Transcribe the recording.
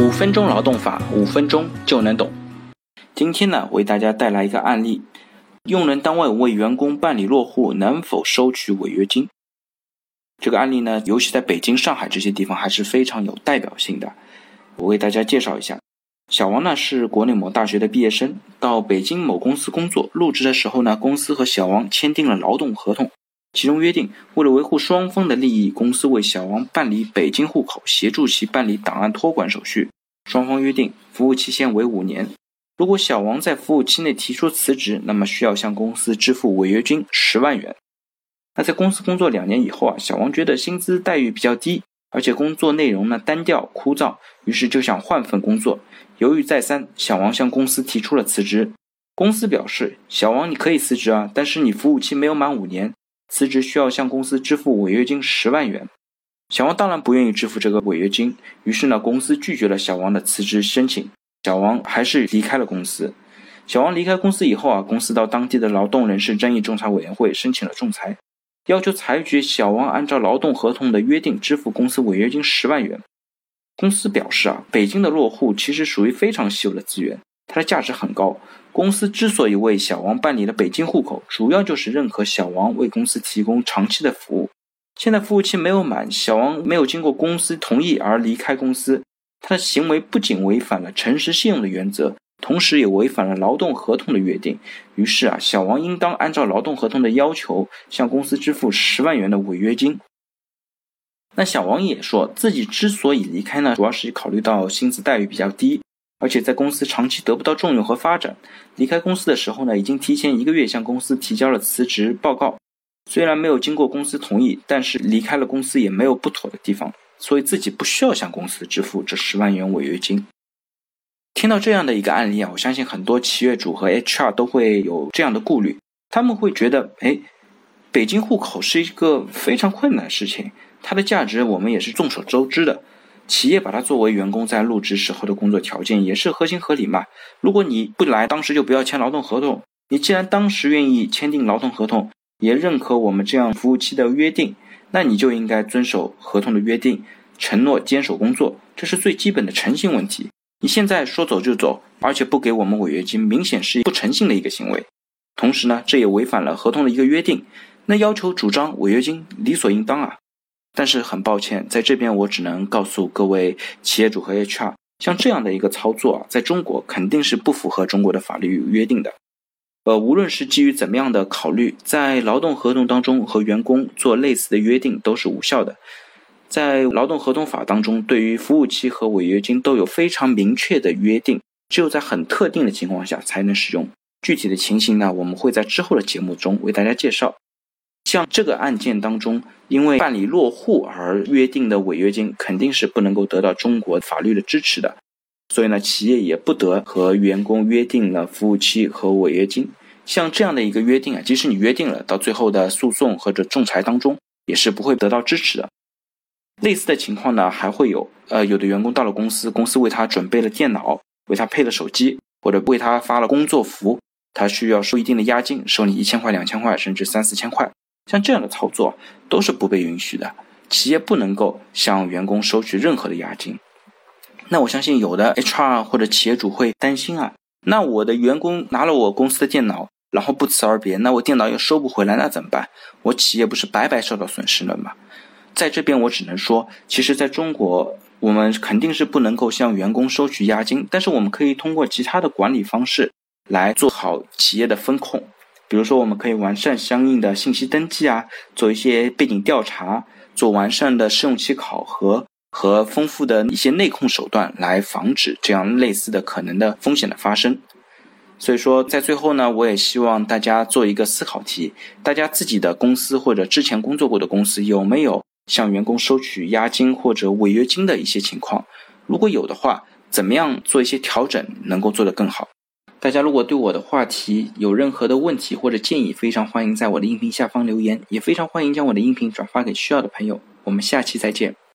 五分钟劳动法，五分钟就能懂。今天呢，为大家带来一个案例：用人单位为员工办理落户，能否收取违约金？这个案例呢，尤其在北京、上海这些地方还是非常有代表性的。我为大家介绍一下，小王呢是国内某大学的毕业生，到北京某公司工作。入职的时候呢，公司和小王签订了劳动合同，其中约定，为了维护双方的利益，公司为小王办理北京户口，协助其办理档案托管手续。双方约定，服务期限为五年。如果小王在服务期内提出辞职，那么需要向公司支付违约金十万元。那在公司工作两年以后啊，小王觉得薪资待遇比较低，而且工作内容呢单调枯燥，于是就想换份工作。犹豫再三，小王向公司提出了辞职。公司表示：“小王，你可以辞职啊，但是你服务期没有满五年，辞职需要向公司支付违约金十万元。”小王当然不愿意支付这个违约金，于是呢，公司拒绝了小王的辞职申请。小王还是离开了公司。小王离开公司以后啊，公司到当地的劳动人事争议仲裁委员会申请了仲裁。要求裁决小王按照劳动合同的约定支付公司违约金十万元。公司表示啊，北京的落户其实属于非常稀有的资源，它的价值很高。公司之所以为小王办理了北京户口，主要就是认可小王为公司提供长期的服务。现在服务期没有满，小王没有经过公司同意而离开公司，他的行为不仅违反了诚实信用的原则。同时也违反了劳动合同的约定，于是啊，小王应当按照劳动合同的要求向公司支付十万元的违约金。那小王也说自己之所以离开呢，主要是考虑到薪资待遇比较低，而且在公司长期得不到重用和发展。离开公司的时候呢，已经提前一个月向公司提交了辞职报告。虽然没有经过公司同意，但是离开了公司也没有不妥的地方，所以自己不需要向公司支付这十万元违约金。听到这样的一个案例啊，我相信很多企业主和 HR 都会有这样的顾虑，他们会觉得，哎，北京户口是一个非常困难的事情，它的价值我们也是众所周知的。企业把它作为员工在入职时候的工作条件，也是合情合理嘛。如果你不来，当时就不要签劳动合同。你既然当时愿意签订劳动合同，也认可我们这样服务期的约定，那你就应该遵守合同的约定，承诺坚守工作，这是最基本的诚信问题。你现在说走就走，而且不给我们违约金，明显是不诚信的一个行为。同时呢，这也违反了合同的一个约定。那要求主张违约金，理所应当啊。但是很抱歉，在这边我只能告诉各位企业主和 HR，像这样的一个操作啊，在中国肯定是不符合中国的法律约定的。呃，无论是基于怎么样的考虑，在劳动合同当中和员工做类似的约定都是无效的。在劳动合同法当中，对于服务期和违约金都有非常明确的约定，只有在很特定的情况下才能使用。具体的情形呢，我们会在之后的节目中为大家介绍。像这个案件当中，因为办理落户而约定的违约金，肯定是不能够得到中国法律的支持的。所以呢，企业也不得和员工约定了服务期和违约金。像这样的一个约定啊，即使你约定了，到最后的诉讼或者仲裁当中，也是不会得到支持的。类似的情况呢，还会有，呃，有的员工到了公司，公司为他准备了电脑，为他配了手机，或者为他发了工作服，他需要收一定的押金，收你一千块、两千块，甚至三四千块，像这样的操作都是不被允许的，企业不能够向员工收取任何的押金。那我相信有的 HR 或者企业主会担心啊，那我的员工拿了我公司的电脑，然后不辞而别，那我电脑又收不回来，那怎么办？我企业不是白白受到损失了吗？在这边，我只能说，其实在中国，我们肯定是不能够向员工收取押金，但是我们可以通过其他的管理方式来做好企业的风控。比如说，我们可以完善相应的信息登记啊，做一些背景调查，做完善的试用期考核和丰富的一些内控手段，来防止这样类似的可能的风险的发生。所以说，在最后呢，我也希望大家做一个思考题：大家自己的公司或者之前工作过的公司有没有？向员工收取押金或者违约金的一些情况，如果有的话，怎么样做一些调整，能够做得更好？大家如果对我的话题有任何的问题或者建议，非常欢迎在我的音频下方留言，也非常欢迎将我的音频转发给需要的朋友。我们下期再见。